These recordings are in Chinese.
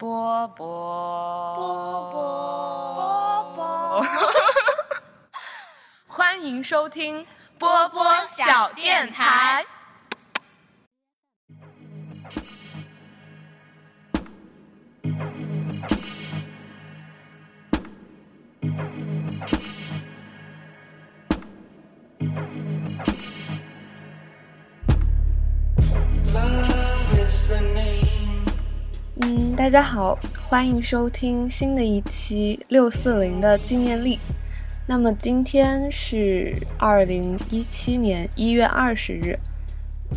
波波波波波，欢迎收听波波小电台。大家好，欢迎收听新的一期六四零的纪念历。那么今天是二零一七年一月二十日，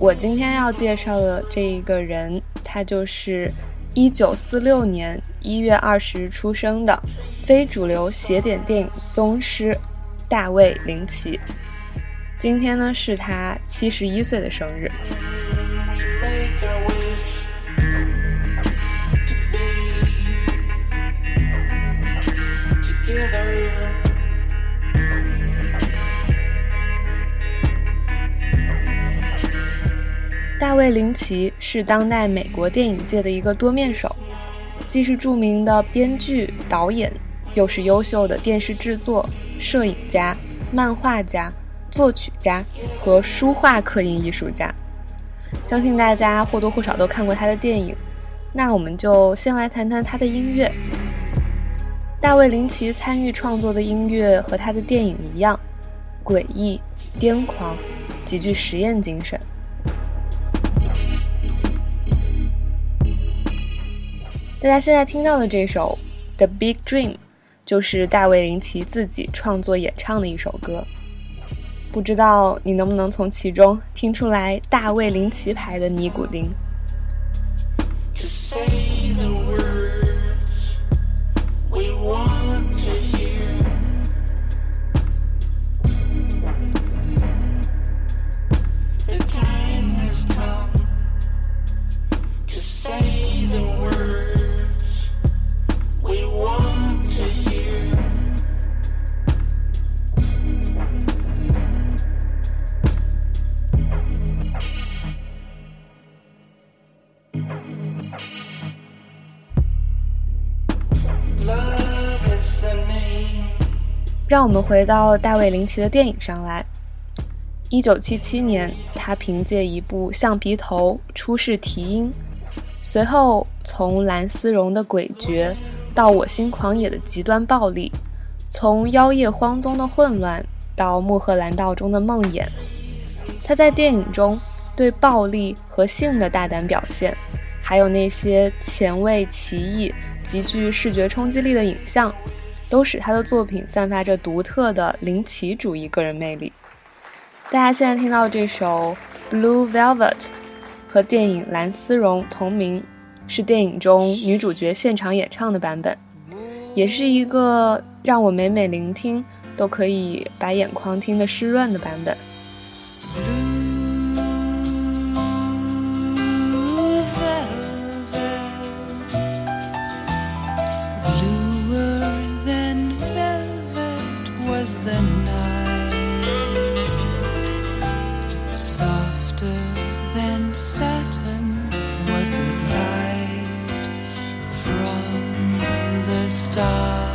我今天要介绍的这一个人，他就是一九四六年一月二十日出生的非主流邪典电影宗师大卫林奇。今天呢是他七十一岁的生日。大卫·林奇是当代美国电影界的一个多面手，既是著名的编剧、导演，又是优秀的电视制作、摄影家、漫画家、作曲家和书画刻印艺术家。相信大家或多或少都看过他的电影，那我们就先来谈谈他的音乐。大卫·林奇参与创作的音乐和他的电影一样，诡异、癫狂，极具实验精神。大家现在听到的这首《The Big Dream》，就是大卫·林奇自己创作演唱的一首歌。不知道你能不能从其中听出来大卫·林奇牌的尼古丁？让我们回到大卫·林奇的电影上来。一九七七年，他凭借一部《橡皮头》出世提音，随后从蓝丝绒的诡谲到我心狂野的极端暴力，从妖夜荒踪的混乱到穆赫兰道中的梦魇。他在电影中对暴力和性的大胆表现，还有那些前卫、奇异、极具视觉冲击力的影像。都使他的作品散发着独特的灵奇主义个人魅力。大家现在听到这首《Blue Velvet》和电影《蓝丝绒》同名，是电影中女主角现场演唱的版本，也是一个让我每每聆听都可以把眼眶听得湿润的版本。the.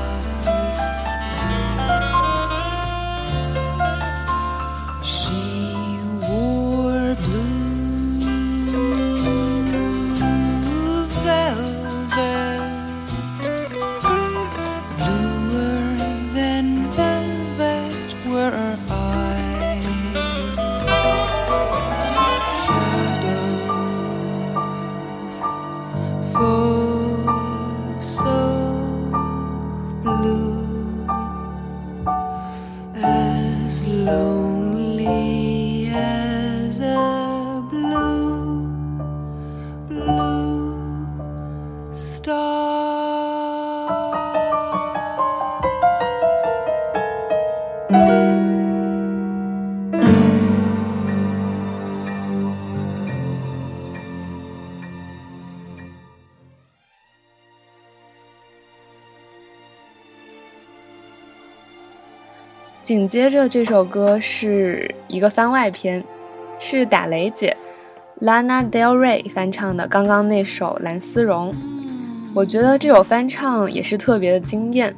紧接着这首歌是一个番外篇，是打雷姐 Lana Del Rey 翻唱的刚刚那首《蓝丝绒》。我觉得这首翻唱也是特别的惊艳，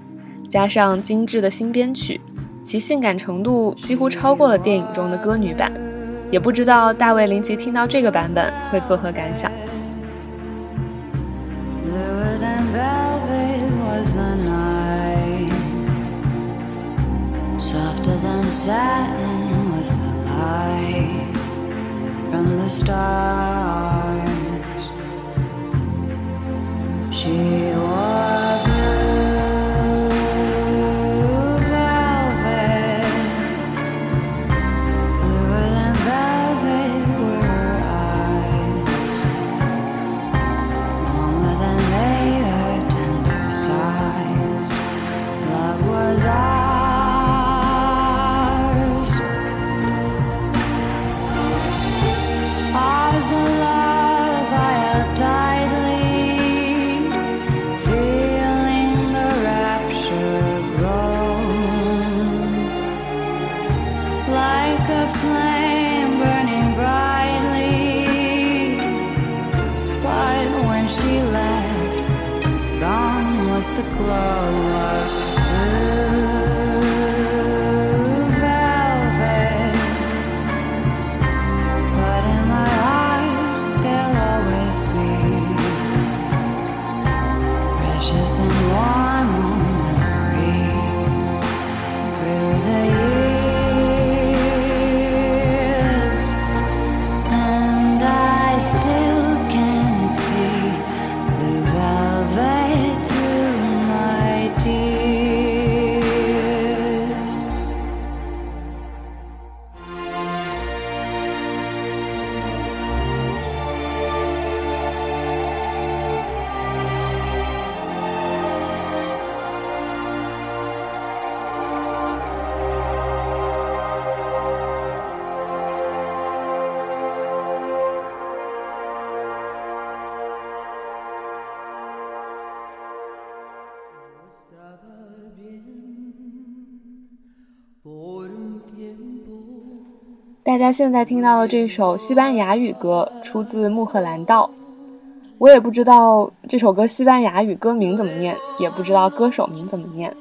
加上精致的新编曲，其性感程度几乎超过了电影中的歌女版。也不知道大卫林奇听到这个版本会作何感想。satin was the light from the stars. She was. cloud 大家现在听到的这首西班牙语歌出自《穆赫兰道》，我也不知道这首歌西班牙语歌名怎么念，也不知道歌手名怎么念，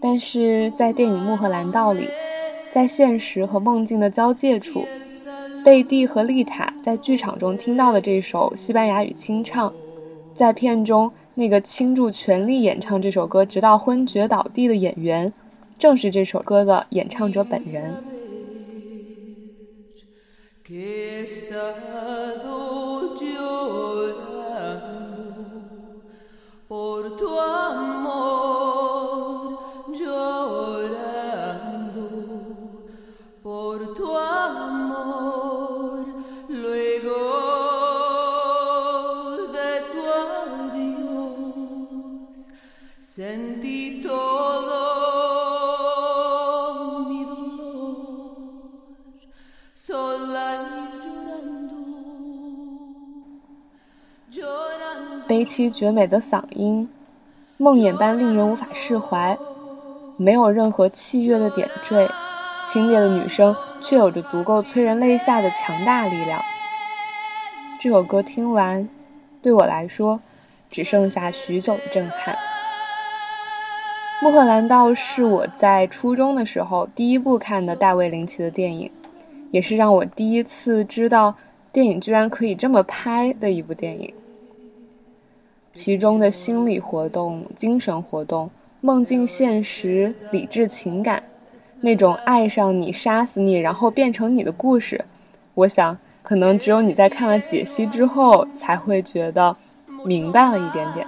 但是在电影《穆赫兰道》里，在现实和梦境的交界处，贝蒂和丽塔在剧场中听到的这首西班牙语清唱，在片中那个倾注全力演唱这首歌直到昏厥倒地的演员，正是这首歌的演唱者本人。que está 悲凄绝美的嗓音，梦魇般令人无法释怀，没有任何器乐的点缀，清冽的女声却有着足够催人泪下的强大力量。这首歌听完，对我来说，只剩下许久的震撼。《穆赫兰道》是我在初中的时候第一部看的大卫林奇的电影，也是让我第一次知道电影居然可以这么拍的一部电影。其中的心理活动精神活动梦境现实理智情感那种爱上你杀死你然后变成你的故事我想可能只有你在看了解析之后才会觉得明白了一点点。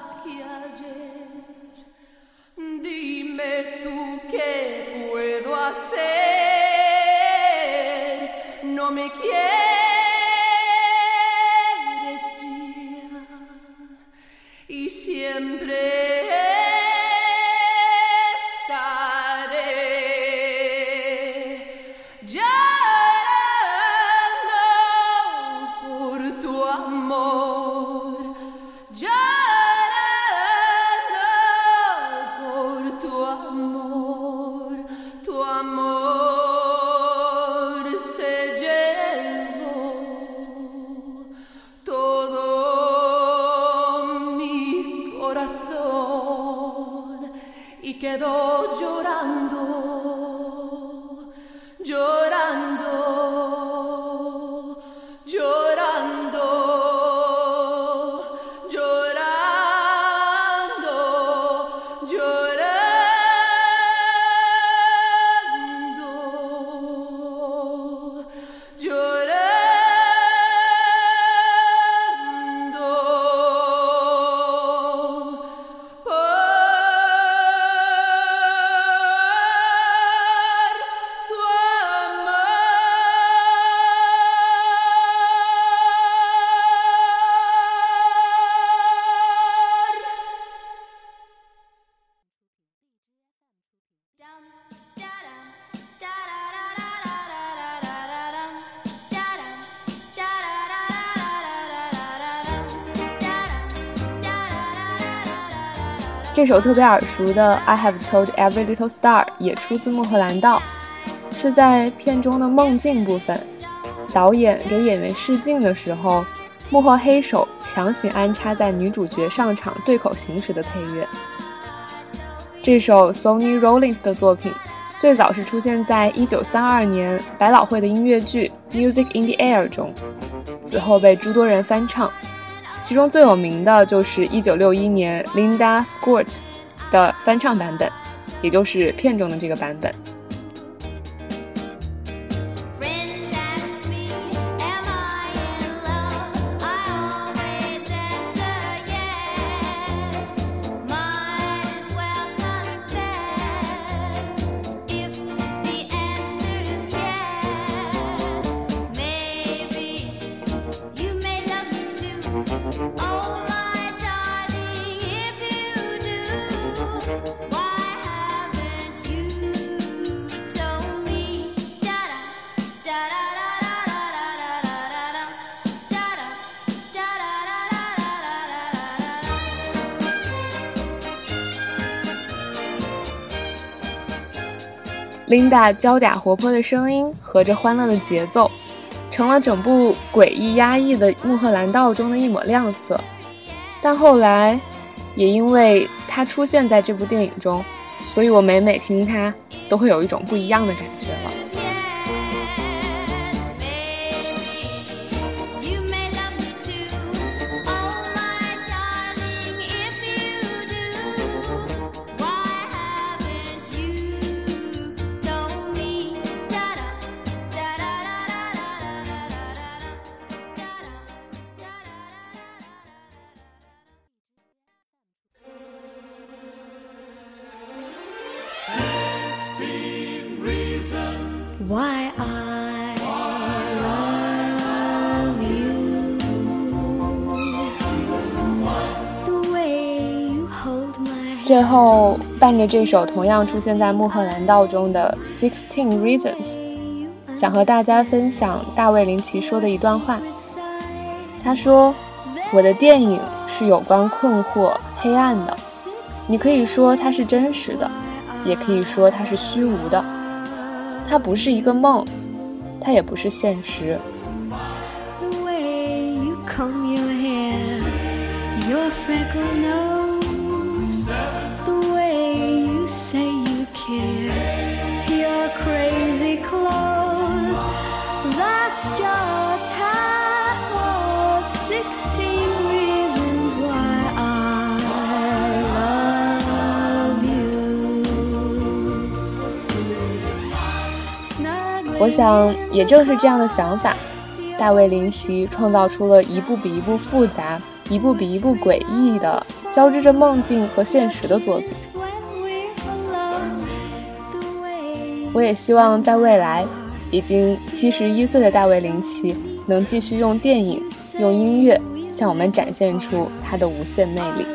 这首特别耳熟的《I Have Told Every Little Star》也出自《穆赫兰道》，是在片中的梦境部分，导演给演员试镜的时候，幕后黑手强行安插在女主角上场对口型时的配乐。这首 Sonny Rollins 的作品，最早是出现在1932年百老汇的音乐剧《Music in the Air》中，此后被诸多人翻唱。其中最有名的就是1961年 Linda Scott 的翻唱版本，也就是片中的这个版本。Linda 娇嗲活泼的声音和着欢乐的节奏，成了整部诡异压抑的《穆赫兰道》中的一抹亮色。但后来，也因为她出现在这部电影中，所以我每每听她，都会有一种不一样的感觉 Why I love you The way you hold my 最后，伴着这首同样出现在《穆赫兰道》中的《Sixteen Reasons》，想和大家分享大卫林奇说的一段话。他说：“我的电影是有关困惑、黑暗的。你可以说它是真实的，也可以说它是虚无的。它不是一个梦，它也不是现实。我想，也正是这样的想法，大卫林奇创造出了一部比一部复杂、一部比一部诡异的交织着梦境和现实的作品。我也希望在未来，已经七十一岁的大卫林奇能继续用电影、用音乐向我们展现出他的无限魅力。